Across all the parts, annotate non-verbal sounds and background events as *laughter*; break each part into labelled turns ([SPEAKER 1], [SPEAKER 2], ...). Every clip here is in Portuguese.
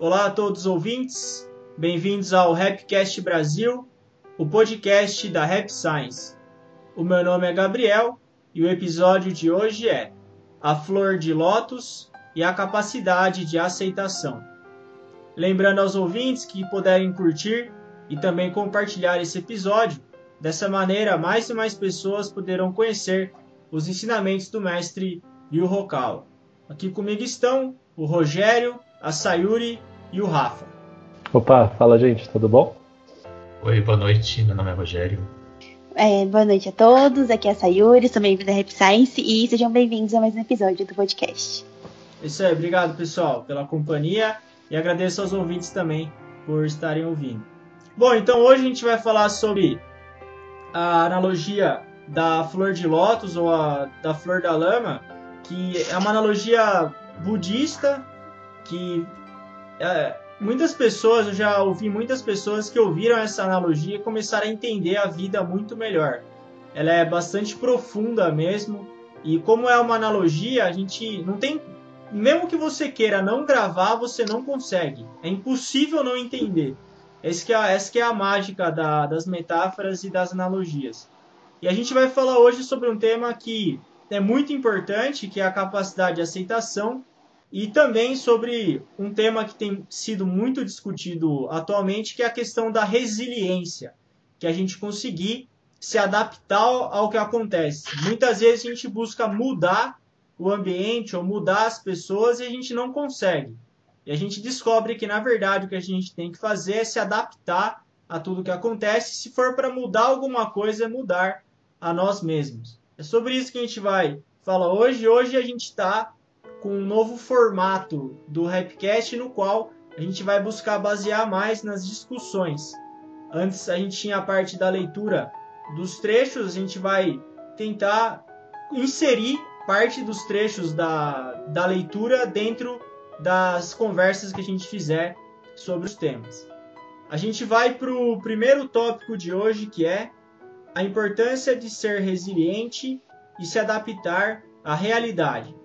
[SPEAKER 1] Olá a todos os ouvintes, bem-vindos ao Rapcast Brasil, o podcast da Rap Science. O meu nome é Gabriel e o episódio de hoje é A Flor de Lótus e a Capacidade de Aceitação. Lembrando aos ouvintes que puderem curtir e também compartilhar esse episódio, dessa maneira mais e mais pessoas poderão conhecer os ensinamentos do mestre Yu Hokawa. Aqui comigo estão o Rogério, a Sayuri e o Rafa.
[SPEAKER 2] Opa, fala gente, tudo bom?
[SPEAKER 3] Oi, boa noite, meu nome é Rogério.
[SPEAKER 4] É, boa noite a todos, aqui é a Sayuri, sou bem-vinda à Rap Science e sejam bem-vindos a mais um episódio do podcast.
[SPEAKER 1] Isso aí, obrigado pessoal pela companhia e agradeço aos ouvintes também por estarem ouvindo. Bom, então hoje a gente vai falar sobre a analogia da flor de lótus ou a, da flor da lama, que é uma analogia budista que é, muitas pessoas, eu já ouvi muitas pessoas que ouviram essa analogia e começaram a entender a vida muito melhor. Ela é bastante profunda mesmo, e como é uma analogia, a gente não tem. Mesmo que você queira não gravar, você não consegue. É impossível não entender. Essa que é, essa que é a mágica da, das metáforas e das analogias. E a gente vai falar hoje sobre um tema que é muito importante, que é a capacidade de aceitação, e também sobre um tema que tem sido muito discutido atualmente, que é a questão da resiliência, que a gente conseguir se adaptar ao que acontece. Muitas vezes a gente busca mudar o ambiente ou mudar as pessoas e a gente não consegue. E a gente descobre que na verdade o que a gente tem que fazer é se adaptar a tudo que acontece. Se for para mudar alguma coisa, é mudar a nós mesmos. É sobre isso que a gente vai falar hoje. Hoje a gente está com um novo formato do Rapcast no qual a gente vai buscar basear mais nas discussões. Antes a gente tinha a parte da leitura dos trechos, a gente vai tentar inserir parte dos trechos da, da leitura dentro das conversas que a gente fizer sobre os temas. A gente vai para o primeiro tópico de hoje, que é a importância de ser resiliente e se adaptar à realidade.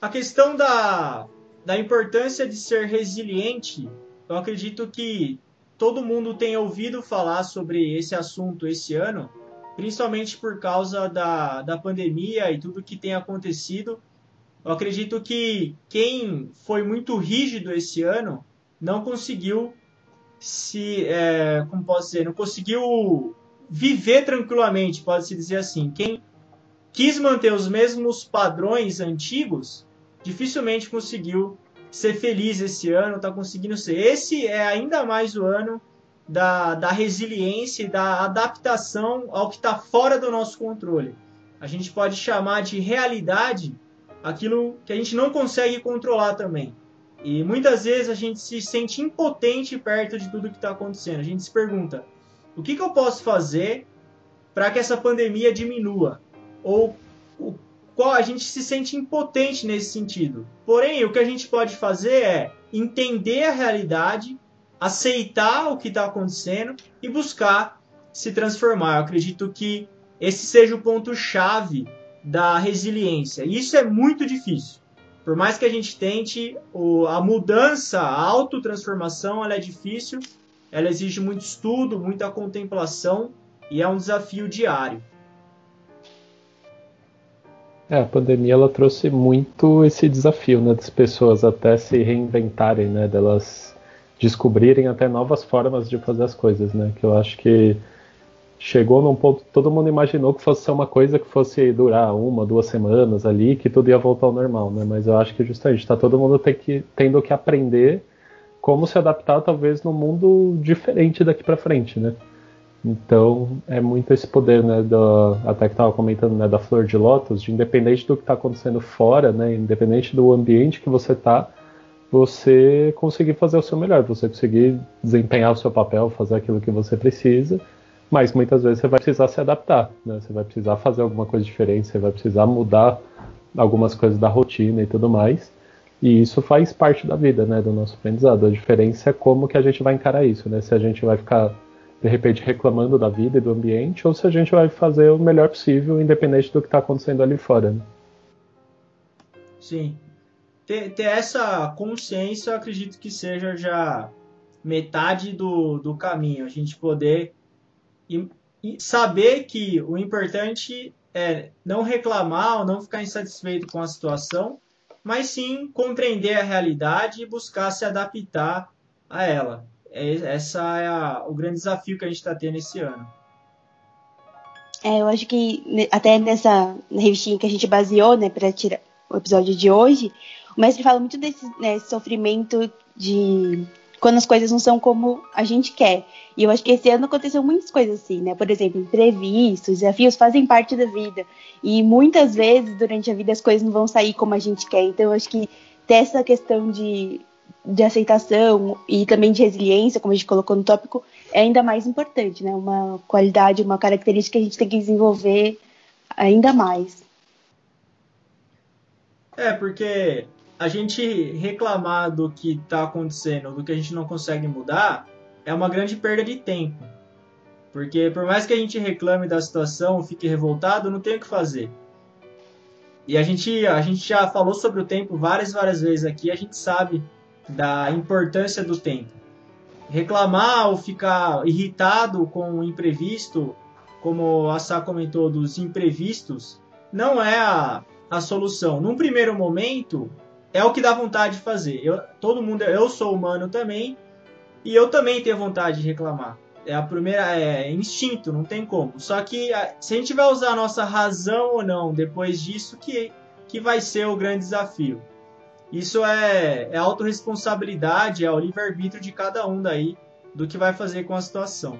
[SPEAKER 1] A questão da, da importância de ser resiliente, eu acredito que todo mundo tem ouvido falar sobre esse assunto esse ano, principalmente por causa da, da pandemia e tudo que tem acontecido. Eu acredito que quem foi muito rígido esse ano não conseguiu se, é, como posso dizer, não conseguiu viver tranquilamente, pode-se dizer assim. Quem quis manter os mesmos padrões antigos, dificilmente conseguiu ser feliz esse ano, está conseguindo ser. Esse é ainda mais o ano da, da resiliência e da adaptação ao que está fora do nosso controle. A gente pode chamar de realidade aquilo que a gente não consegue controlar também. E muitas vezes a gente se sente impotente perto de tudo que está acontecendo. A gente se pergunta: o que, que eu posso fazer para que essa pandemia diminua? Ou o, qual a gente se sente impotente nesse sentido. Porém, o que a gente pode fazer é entender a realidade, aceitar o que está acontecendo e buscar se transformar. Eu acredito que esse seja o ponto chave da resiliência. E isso é muito difícil. Por mais que a gente tente, a mudança, a autotransformação, ela é difícil, ela exige muito estudo, muita contemplação e é um desafio diário.
[SPEAKER 2] É, a pandemia ela trouxe muito esse desafio, né, das pessoas até se reinventarem, né, delas descobrirem até novas formas de fazer as coisas, né, que eu acho que chegou num ponto todo mundo imaginou que fosse ser uma coisa que fosse durar uma, duas semanas ali, que tudo ia voltar ao normal, né? Mas eu acho que justamente está todo mundo que, tendo que aprender como se adaptar talvez num mundo diferente daqui para frente, né? Então é muito esse poder, né? Do, até que estava comentando, né? Da flor de lótus, de independente do que está acontecendo fora, né? Independente do ambiente que você está, você conseguir fazer o seu melhor, você conseguir desempenhar o seu papel, fazer aquilo que você precisa mas muitas vezes você vai precisar se adaptar, né? Você vai precisar fazer alguma coisa diferente, você vai precisar mudar algumas coisas da rotina e tudo mais. E isso faz parte da vida, né, do nosso aprendizado. A diferença é como que a gente vai encarar isso, né? Se a gente vai ficar de repente reclamando da vida e do ambiente ou se a gente vai fazer o melhor possível, independente do que está acontecendo ali fora. Né?
[SPEAKER 1] Sim. ter, ter essa consciência, acredito que seja já metade do, do caminho. A gente poder e, e saber que o importante é não reclamar ou não ficar insatisfeito com a situação, mas sim compreender a realidade e buscar se adaptar a ela. É, essa é a, o grande desafio que a gente está tendo esse ano.
[SPEAKER 4] É, eu acho que até nessa revistinha que a gente baseou, né, para tirar o episódio de hoje, o mestre fala muito desse né, sofrimento de quando as coisas não são como a gente quer. E eu acho que esse ano aconteceu muitas coisas assim, né? Por exemplo, imprevistos, desafios fazem parte da vida. E muitas vezes durante a vida as coisas não vão sair como a gente quer. Então eu acho que ter essa questão de, de aceitação e também de resiliência, como a gente colocou no tópico, é ainda mais importante, né? Uma qualidade, uma característica que a gente tem que desenvolver ainda mais.
[SPEAKER 1] É, porque a gente reclamar do que está acontecendo, do que a gente não consegue mudar, é uma grande perda de tempo. Porque por mais que a gente reclame da situação, fique revoltado, não tem o que fazer. E a gente, a gente já falou sobre o tempo várias, várias vezes aqui, a gente sabe da importância do tempo. Reclamar ou ficar irritado com o imprevisto, como a Sá comentou, dos imprevistos, não é a, a solução. Num primeiro momento, é o que dá vontade de fazer. Eu, todo mundo, eu sou humano também, e eu também tenho vontade de reclamar. É a primeira, é instinto, não tem como. Só que se a gente vai usar a nossa razão ou não depois disso, que, que vai ser o grande desafio. Isso é, é autorresponsabilidade, é o livre-arbítrio de cada um daí do que vai fazer com a situação.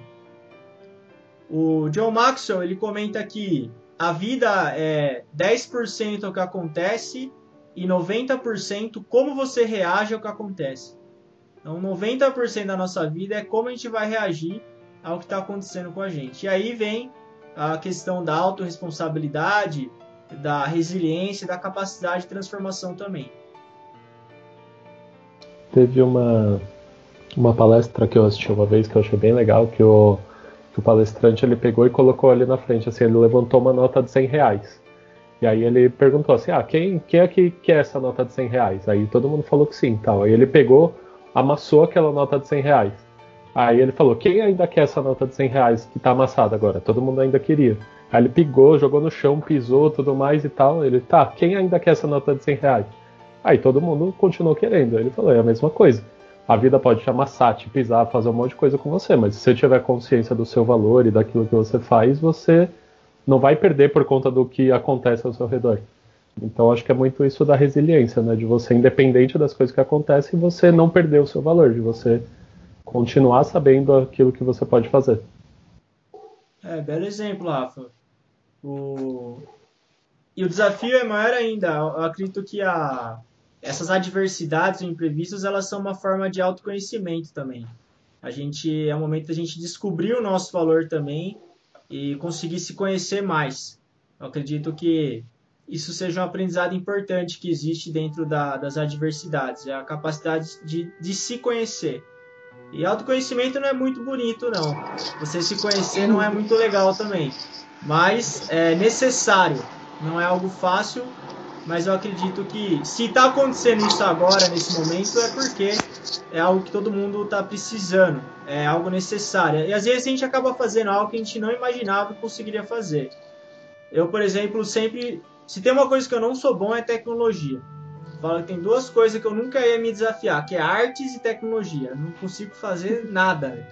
[SPEAKER 1] O John Maxwell ele comenta que a vida é 10% o que acontece e 90% como você reage ao que acontece. Então, 90% da nossa vida é como a gente vai reagir ao que está acontecendo com a gente. E aí vem a questão da autorresponsabilidade, da resiliência, da capacidade de transformação também.
[SPEAKER 2] Teve uma, uma palestra que eu assisti uma vez que eu achei bem legal, que o, que o palestrante ele pegou e colocou ali na frente, assim, ele levantou uma nota de 100 reais. E aí ele perguntou assim, ah, quem, quem é que quer essa nota de 100 reais? Aí todo mundo falou que sim, tal. Aí ele pegou, amassou aquela nota de 100 reais. Aí ele falou, quem ainda quer essa nota de 100 reais que tá amassada agora? Todo mundo ainda queria. Aí ele pegou, jogou no chão, pisou, tudo mais e tal. Ele, tá, quem ainda quer essa nota de 100 reais? Aí todo mundo continuou querendo. Ele falou, é a mesma coisa. A vida pode te amassar, te pisar, fazer um monte de coisa com você, mas se você tiver consciência do seu valor e daquilo que você faz, você não vai perder por conta do que acontece ao seu redor. Então acho que é muito isso da resiliência, né? De você, independente das coisas que acontecem, você não perder o seu valor, de você continuar sabendo aquilo que você pode fazer.
[SPEAKER 1] É, belo exemplo, Rafa. O... E o desafio é maior ainda. Eu acredito que a... essas adversidades ou imprevistos, elas são uma forma de autoconhecimento também. A gente é o momento da gente descobrir o nosso valor também e conseguir se conhecer mais. Eu acredito que isso seja um aprendizado importante que existe dentro da, das adversidades, é a capacidade de, de se conhecer. E autoconhecimento não é muito bonito, não. Você se conhecer não é muito legal também. Mas é necessário. Não é algo fácil, mas eu acredito que se está acontecendo isso agora, nesse momento, é porque é algo que todo mundo está precisando, é algo necessário. E às vezes a gente acaba fazendo algo que a gente não imaginava que conseguiria fazer. Eu, por exemplo, sempre. Se tem uma coisa que eu não sou bom é tecnologia. Falo que tem duas coisas que eu nunca ia me desafiar, que é artes e tecnologia. não consigo fazer nada.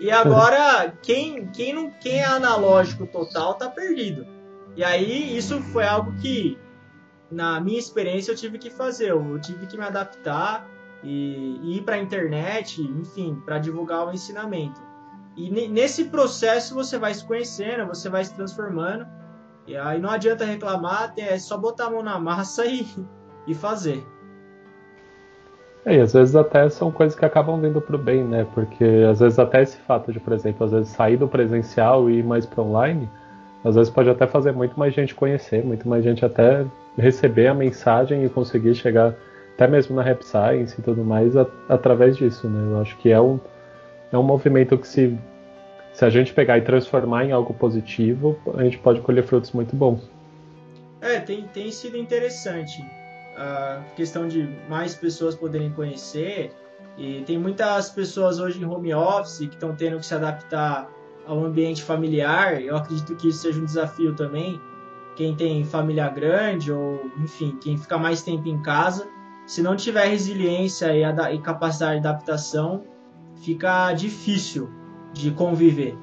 [SPEAKER 1] E agora, quem, quem, não, quem é analógico total tá perdido. E aí, isso foi algo que, na minha experiência, eu tive que fazer. Eu tive que me adaptar e, e ir para a internet, enfim, para divulgar o ensinamento. E nesse processo você vai se conhecendo, você vai se transformando. E aí não adianta reclamar, é só botar a mão na massa e, e fazer.
[SPEAKER 2] É, e às vezes até são coisas que acabam vindo para o bem, né? Porque às vezes até esse fato de, por exemplo, às vezes sair do presencial e ir mais para online, às vezes pode até fazer muito mais gente conhecer, muito mais gente até receber a mensagem e conseguir chegar até mesmo na Rap Science e tudo mais, a, através disso, né? Eu acho que é um, é um movimento que se, se a gente pegar e transformar em algo positivo, a gente pode colher frutos muito bons.
[SPEAKER 1] É, tem, tem sido interessante. a questão de mais pessoas poderem conhecer. E tem muitas pessoas hoje em home office que estão tendo que se adaptar ao ambiente familiar. Eu acredito que isso seja um desafio também. Quem tem família grande ou, enfim, quem fica mais tempo em casa, se não tiver resiliência e, e capacidade de adaptação, fica difícil de conviver.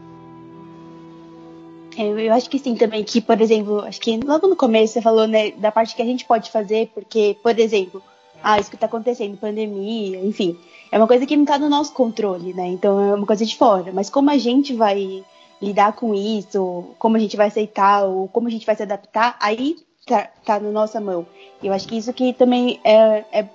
[SPEAKER 4] É, eu acho que sim também, que, por exemplo, acho que logo no começo você falou, né, da parte que a gente pode fazer, porque, por exemplo, ah, isso que está acontecendo, pandemia, enfim, é uma coisa que não está no nosso controle, né? Então é uma coisa de fora. Mas como a gente vai lidar com isso, como a gente vai aceitar, ou como a gente vai se adaptar, aí tá, tá na nossa mão. E eu acho que isso que também é, é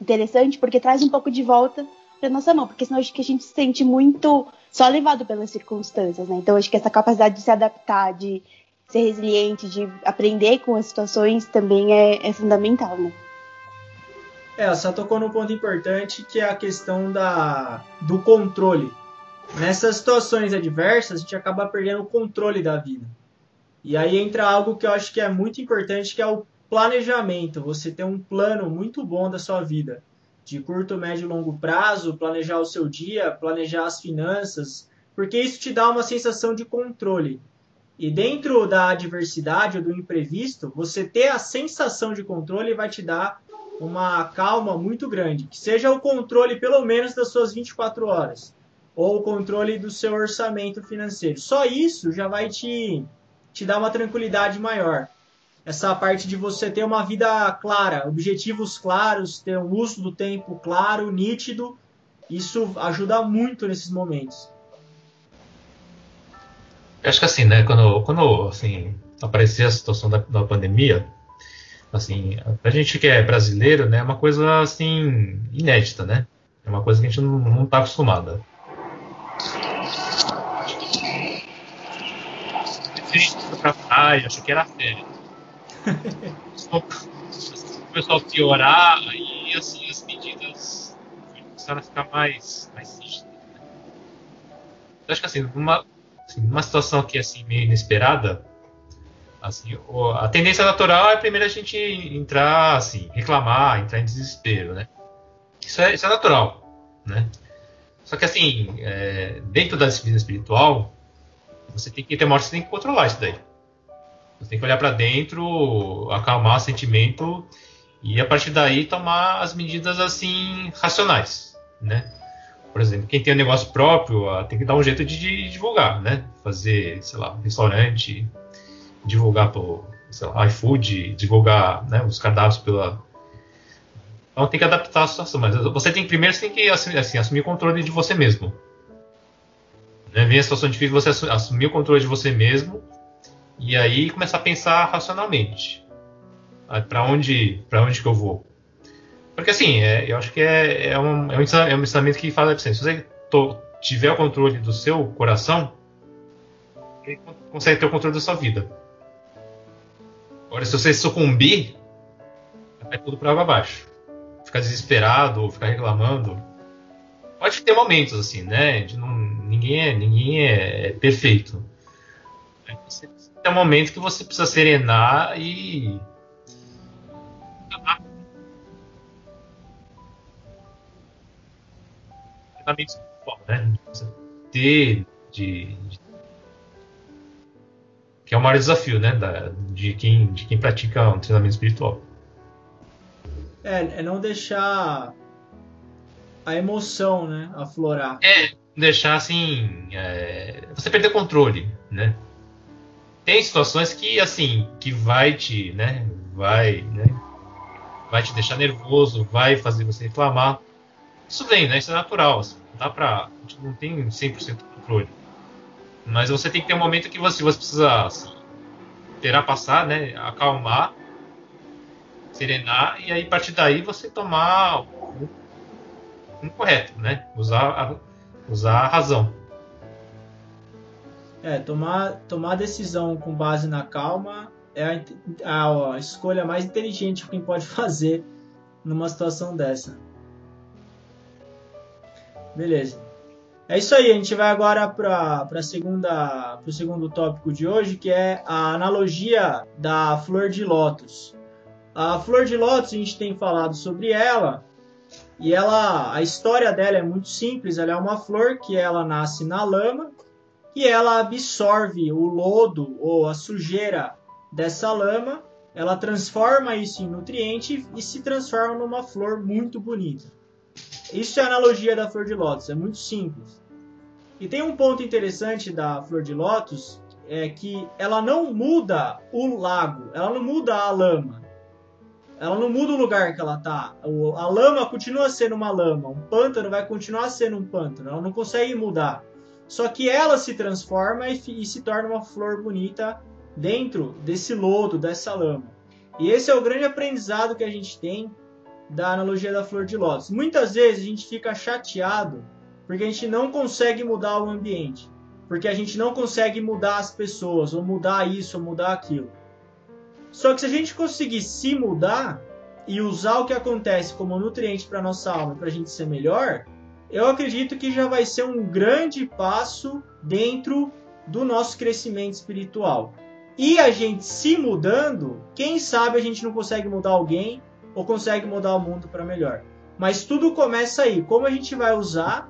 [SPEAKER 4] interessante, porque traz um pouco de volta para nossa mão, porque senão acho que a gente se sente muito só levado pelas circunstâncias, né? Então acho que essa capacidade de se adaptar, de ser resiliente, de aprender com as situações também é, é fundamental, né?
[SPEAKER 1] É, você tocou num ponto importante que é a questão da, do controle. Nessas situações adversas, a gente acaba perdendo o controle da vida. E aí entra algo que eu acho que é muito importante, que é o planejamento. Você ter um plano muito bom da sua vida de curto, médio e longo prazo, planejar o seu dia, planejar as finanças, porque isso te dá uma sensação de controle. E dentro da adversidade ou do imprevisto, você ter a sensação de controle vai te dar uma calma muito grande, que seja o controle pelo menos das suas 24 horas, ou o controle do seu orçamento financeiro. Só isso já vai te, te dar uma tranquilidade maior essa parte de você ter uma vida clara, objetivos claros, ter um uso do tempo claro, nítido, isso ajuda muito nesses momentos.
[SPEAKER 3] Eu acho que assim, né, quando, quando assim, aparecer a situação da, da pandemia, assim, a gente que é brasileiro, né, é uma coisa assim inédita, né? É uma coisa que a gente não, não tá acostumada. pra praia, achou que era férias o pessoal piorar e assim as medidas começaram a ficar mais, mais rígidas. Né? Eu acho que assim, numa, assim, numa situação aqui assim, meio inesperada, assim, a tendência natural é primeiro a gente entrar assim, reclamar, entrar em desespero, né? Isso é, isso é natural, né? Só que assim, é, dentro da disciplina espiritual, você tem que ter uma você tem que controlar isso daí. Você tem que olhar para dentro, acalmar o sentimento e a partir daí tomar as medidas assim racionais, né? Por exemplo, quem tem um negócio próprio ah, tem que dar um jeito de, divulgar, né? Fazer, sei lá, um restaurante, divulgar por, sei lá, iFood, divulgar né, os cardápios pela. Então tem que adaptar a situação, mas você tem primeiro você tem que assim, assim, assumir o controle de você mesmo. Né? Vem a situação difícil, você assumir o controle de você mesmo e aí começar a pensar racionalmente. Para onde, para onde que eu vou? Porque assim, é, eu acho que é, é, um, é, um, é ensinamento que fala assim, se você to, tiver o controle do seu coração, você consegue ter o controle da sua vida. Agora, se você sucumbir, vai tudo para água abaixo. Ficar desesperado ou ficar reclamando. Pode ter momentos assim, né? Não, ninguém é, ninguém é, perfeito. Você é um momento que você precisa serenar e. Né? Ter de, de, que é o maior desafio, né? Da, de, quem, de quem pratica um treinamento espiritual.
[SPEAKER 1] É, é não deixar a emoção, né? Aflorar.
[SPEAKER 3] É, deixar assim. É, você perder controle, né? tem situações que assim que vai te né vai né vai te deixar nervoso vai fazer você reclamar isso vem né isso é natural assim, não dá pra a gente não tem 100% controle mas você tem que ter um momento que você, você precisa esperar passar né acalmar serenar e aí a partir daí você tomar um, um correto né usar a, usar a razão
[SPEAKER 1] é, tomar, tomar decisão com base na calma é a, a, a escolha mais inteligente que quem pode fazer numa situação dessa. Beleza. É isso aí, a gente vai agora para o segundo tópico de hoje, que é a analogia da flor de lótus. A flor de lótus, a gente tem falado sobre ela, e ela, a história dela é muito simples. Ela é uma flor que ela nasce na lama e ela absorve o lodo ou a sujeira dessa lama, ela transforma isso em nutriente e se transforma numa flor muito bonita. Isso é a analogia da flor de lótus, é muito simples. E tem um ponto interessante da flor de lótus, é que ela não muda o lago, ela não muda a lama. Ela não muda o lugar que ela tá. A lama continua sendo uma lama, um pântano vai continuar sendo um pântano. Ela não consegue mudar. Só que ela se transforma e, e se torna uma flor bonita dentro desse lodo, dessa lama. E esse é o grande aprendizado que a gente tem da analogia da flor de lótus. Muitas vezes a gente fica chateado porque a gente não consegue mudar o ambiente, porque a gente não consegue mudar as pessoas, ou mudar isso, ou mudar aquilo. Só que se a gente conseguir se mudar e usar o que acontece como nutriente para nossa alma, para a gente ser melhor, eu acredito que já vai ser um grande passo dentro do nosso crescimento espiritual. E a gente se mudando, quem sabe a gente não consegue mudar alguém ou consegue mudar o mundo para melhor. Mas tudo começa aí, como a gente vai usar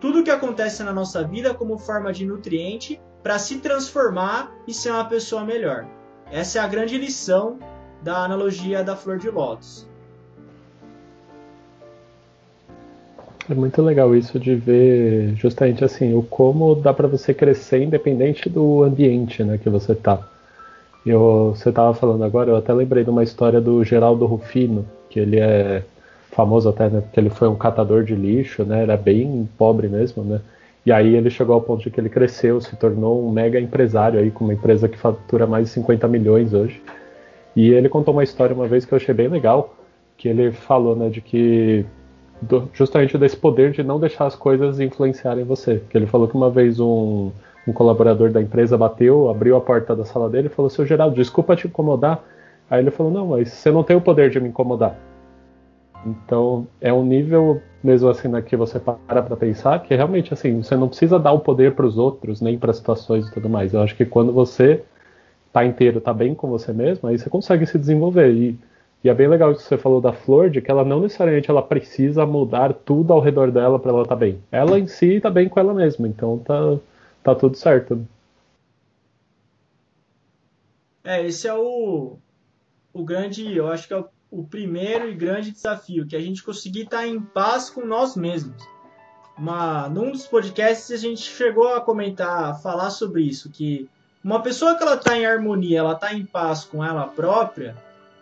[SPEAKER 1] tudo que acontece na nossa vida como forma de nutriente para se transformar e ser uma pessoa melhor. Essa é a grande lição da analogia da flor de lótus.
[SPEAKER 2] É muito legal isso de ver justamente assim o como dá para você crescer independente do ambiente, né, que você tá. Eu, você estava falando agora, eu até lembrei de uma história do Geraldo Rufino, que ele é famoso até, né, porque ele foi um catador de lixo, né, era bem pobre mesmo, né. E aí ele chegou ao ponto de que ele cresceu, se tornou um mega empresário aí, com uma empresa que fatura mais de 50 milhões hoje. E ele contou uma história uma vez que eu achei bem legal, que ele falou, né, de que do, justamente desse poder de não deixar as coisas influenciarem você. Que ele falou que uma vez um, um colaborador da empresa bateu, abriu a porta da sala dele e falou: Seu Geraldo, desculpa te incomodar. Aí ele falou: Não, mas você não tem o poder de me incomodar. Então é um nível mesmo assim né, que você para para pensar que realmente assim você não precisa dar o poder para os outros nem para situações e tudo mais. Eu acho que quando você tá inteiro, tá bem com você mesmo, aí você consegue se desenvolver e e é bem legal isso que você falou da flor, de que ela não necessariamente ela precisa mudar tudo ao redor dela para ela estar tá bem. Ela em si está bem com ela mesma, então tá, tá tudo certo.
[SPEAKER 1] É, esse é o, o grande, eu acho que é o, o primeiro e grande desafio, que a gente conseguir estar tá em paz com nós mesmos. Uma, num dos podcasts a gente chegou a comentar, falar sobre isso, que uma pessoa que ela está em harmonia, ela está em paz com ela própria,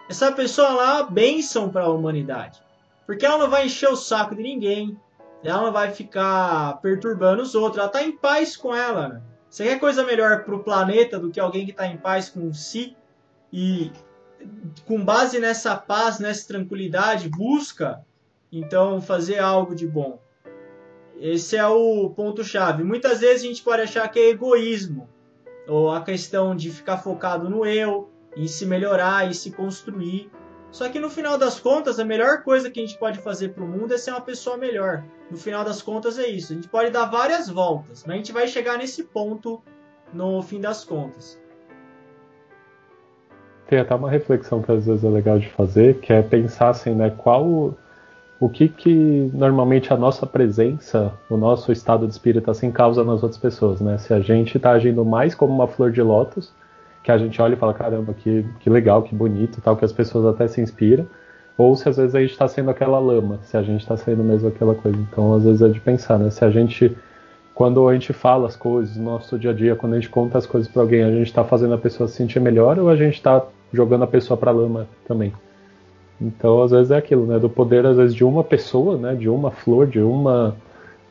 [SPEAKER 1] essa pessoa lá é uma bênção para a humanidade. Porque ela não vai encher o saco de ninguém, ela não vai ficar perturbando os outros, ela está em paz com ela. Você quer coisa melhor para o planeta do que alguém que está em paz com si e com base nessa paz, nessa tranquilidade, busca então fazer algo de bom. Esse é o ponto-chave. Muitas vezes a gente pode achar que é egoísmo, ou a questão de ficar focado no eu, em se melhorar e se construir. Só que no final das contas, a melhor coisa que a gente pode fazer para o mundo é ser uma pessoa melhor. No final das contas é isso. A gente pode dar várias voltas, mas a gente vai chegar nesse ponto no fim das contas.
[SPEAKER 2] Tem até uma reflexão que às vezes é legal de fazer, que é pensar assim, né, qual o que que normalmente a nossa presença, o nosso estado de espírito assim causa nas outras pessoas, né? Se a gente está agindo mais como uma flor de lótus, que a gente olha e fala, caramba, que, que legal, que bonito, tal, que as pessoas até se inspiram, ou se às vezes a gente está sendo aquela lama, se a gente está sendo mesmo aquela coisa. Então, às vezes é de pensar, né? Se a gente, quando a gente fala as coisas no nosso dia a dia, quando a gente conta as coisas para alguém, a gente está fazendo a pessoa se sentir melhor ou a gente está jogando a pessoa para lama também? Então, às vezes é aquilo, né? Do poder, às vezes, de uma pessoa, né? De uma flor, de uma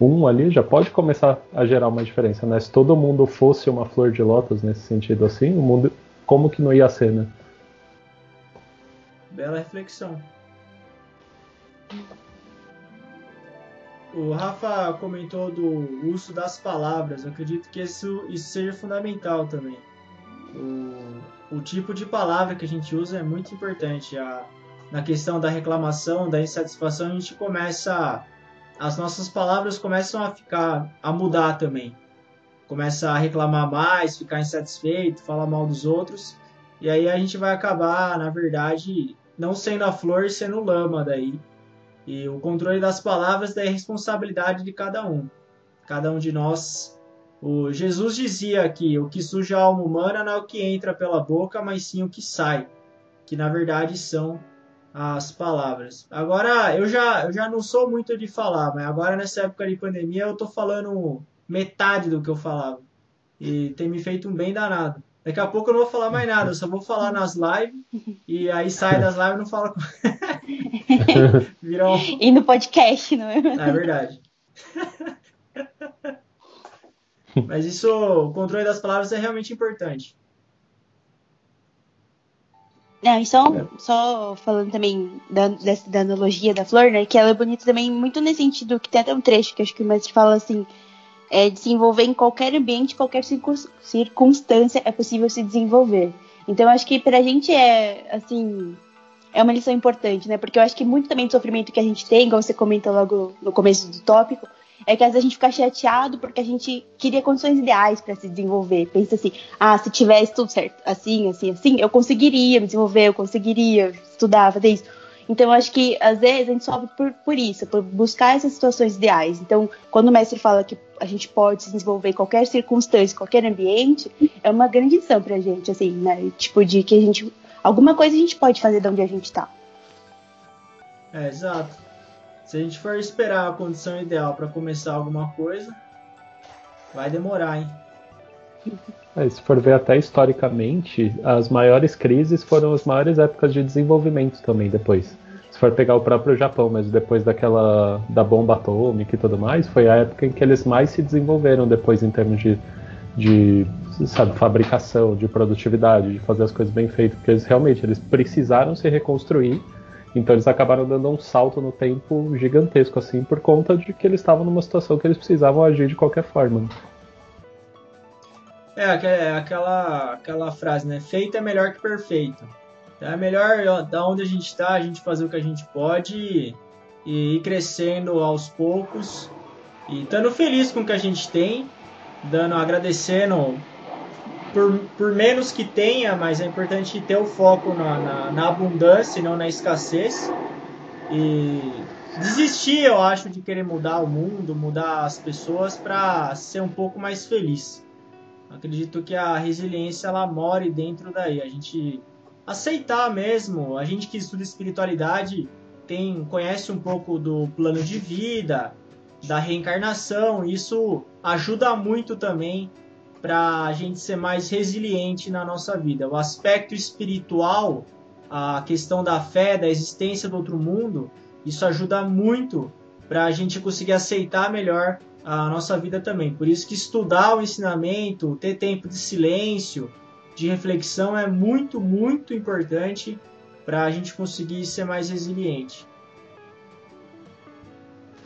[SPEAKER 2] um ali já pode começar a gerar uma diferença, né? Se todo mundo fosse uma flor de lótus nesse sentido assim, o mundo como que não ia ser, né?
[SPEAKER 1] Bela reflexão. O Rafa comentou do uso das palavras. Eu acredito que isso, isso seja fundamental também. O, o tipo de palavra que a gente usa é muito importante. A, na questão da reclamação, da insatisfação, a gente começa as nossas palavras começam a ficar a mudar também. Começa a reclamar mais, ficar insatisfeito, falar mal dos outros, e aí a gente vai acabar, na verdade, não sendo a flor, sendo lama daí. E o controle das palavras é responsabilidade de cada um. Cada um de nós. O Jesus dizia que o que suja a alma humana não é o que entra pela boca, mas sim o que sai, que na verdade são as palavras. Agora, eu já, eu já não sou muito de falar, mas agora nessa época de pandemia eu tô falando metade do que eu falava. E tem me feito um bem danado. Daqui a pouco eu não vou falar mais nada, eu só vou falar nas lives e aí sai das lives e não fala. *laughs*
[SPEAKER 4] Virou... E no podcast, não é?
[SPEAKER 1] É verdade. *laughs* Mas isso, o controle das palavras é realmente importante.
[SPEAKER 4] Não, e só, é. só falando também da, dessa, da analogia da flor, né? Que ela é bonita também muito nesse sentido, que tem até um trecho que acho que o mestre fala assim, é, desenvolver em qualquer ambiente, qualquer circunstância é possível se desenvolver. Então acho que pra gente é assim, é uma lição importante, né? Porque eu acho que muito também do sofrimento que a gente tem, igual você comenta logo no começo do tópico, é que às vezes a gente fica chateado porque a gente queria condições ideais para se desenvolver. Pensa assim, ah, se tivesse tudo certo, assim, assim, assim, eu conseguiria me desenvolver, eu conseguiria estudar, fazer isso. Então, eu acho que às vezes a gente sofre por, por isso, por buscar essas situações ideais. Então, quando o mestre fala que a gente pode se desenvolver em qualquer circunstância, qualquer ambiente, é uma grande lição pra gente, assim, né? Tipo, de que a gente. Alguma coisa a gente pode fazer de onde a gente tá.
[SPEAKER 1] É, exato. Se a gente for esperar a condição ideal para começar alguma coisa, vai demorar, hein?
[SPEAKER 2] É, se for ver até historicamente, as maiores crises foram as maiores épocas de desenvolvimento também depois. Se for pegar o próprio Japão, mas depois daquela da bomba atômica e tudo mais, foi a época em que eles mais se desenvolveram depois em termos de, de sabe, fabricação, de produtividade, de fazer as coisas bem feitas, porque eles realmente eles precisaram se reconstruir então eles acabaram dando um salto no tempo gigantesco, assim, por conta de que eles estavam numa situação que eles precisavam agir de qualquer forma.
[SPEAKER 1] É, é aquela, aquela frase, né? Feito é melhor que perfeito. Então é melhor da onde a gente está, a gente fazer o que a gente pode e, ir crescendo aos poucos e estando feliz com o que a gente tem, dando, agradecendo por, por menos que tenha, mas é importante ter o foco na, na, na abundância e não na escassez. E desistir, eu acho, de querer mudar o mundo, mudar as pessoas para ser um pouco mais feliz. Acredito que a resiliência ela mora dentro daí. A gente aceitar mesmo, a gente que estuda espiritualidade tem conhece um pouco do plano de vida, da reencarnação. Isso ajuda muito também para a gente ser mais resiliente na nossa vida. O aspecto espiritual, a questão da fé, da existência do outro mundo, isso ajuda muito para a gente conseguir aceitar melhor a nossa vida também. Por isso que estudar o ensinamento, ter tempo de silêncio, de reflexão é muito, muito importante para a gente conseguir ser mais resiliente.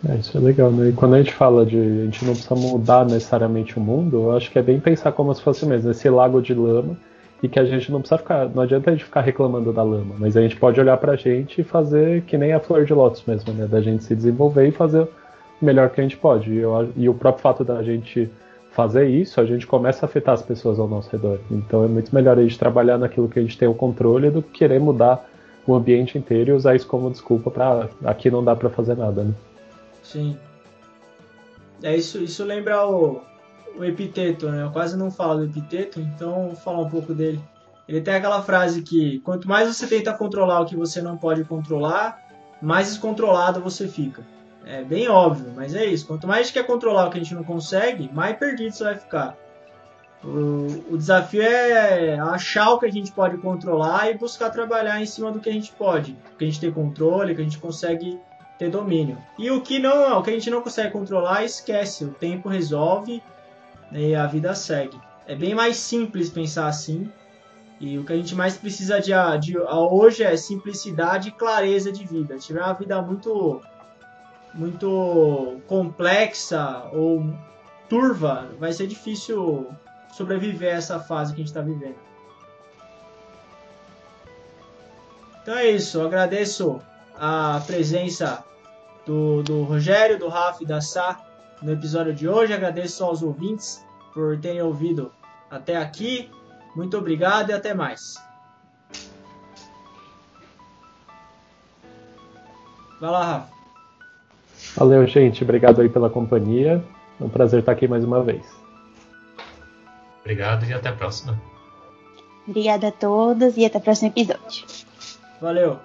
[SPEAKER 2] É, isso é legal, né? E quando a gente fala de a gente não precisa mudar necessariamente o mundo, eu acho que é bem pensar como se fosse mesmo esse lago de lama e que a gente não precisa ficar, não adianta a gente ficar reclamando da lama, mas a gente pode olhar pra gente e fazer que nem a flor de lótus mesmo, né? Da gente se desenvolver e fazer o melhor que a gente pode. E, eu, e o próprio fato da gente fazer isso, a gente começa a afetar as pessoas ao nosso redor. Então é muito melhor a gente trabalhar naquilo que a gente tem o controle do que querer mudar o ambiente inteiro e usar isso como desculpa para aqui não dá para fazer nada, né?
[SPEAKER 1] Sim. É isso, isso lembra o, o epiteto, né? Eu quase não falo do epiteto, então vou falar um pouco dele. Ele tem aquela frase que quanto mais você tenta controlar o que você não pode controlar, mais descontrolado você fica. É bem óbvio, mas é isso. Quanto mais a gente quer controlar o que a gente não consegue, mais perdido você vai ficar. O, o desafio é achar o que a gente pode controlar e buscar trabalhar em cima do que a gente pode. Que a gente tem controle, que a gente consegue ter domínio. E o que não, o que a gente não consegue controlar, esquece. O tempo resolve e a vida segue. É bem mais simples pensar assim. E o que a gente mais precisa de, de hoje é simplicidade e clareza de vida. Se tiver uma vida muito muito complexa ou turva, vai ser difícil sobreviver a essa fase que a gente está vivendo. Então é isso. Agradeço a presença do, do Rogério, do Rafa e da Sá no episódio de hoje. Agradeço aos ouvintes por terem ouvido até aqui. Muito obrigado e até mais. Vai lá, Rafa.
[SPEAKER 2] Valeu, gente. Obrigado aí pela companhia. É um prazer estar aqui mais uma vez.
[SPEAKER 3] Obrigado e até a próxima.
[SPEAKER 4] Obrigada a todos e até o próximo episódio.
[SPEAKER 1] Valeu.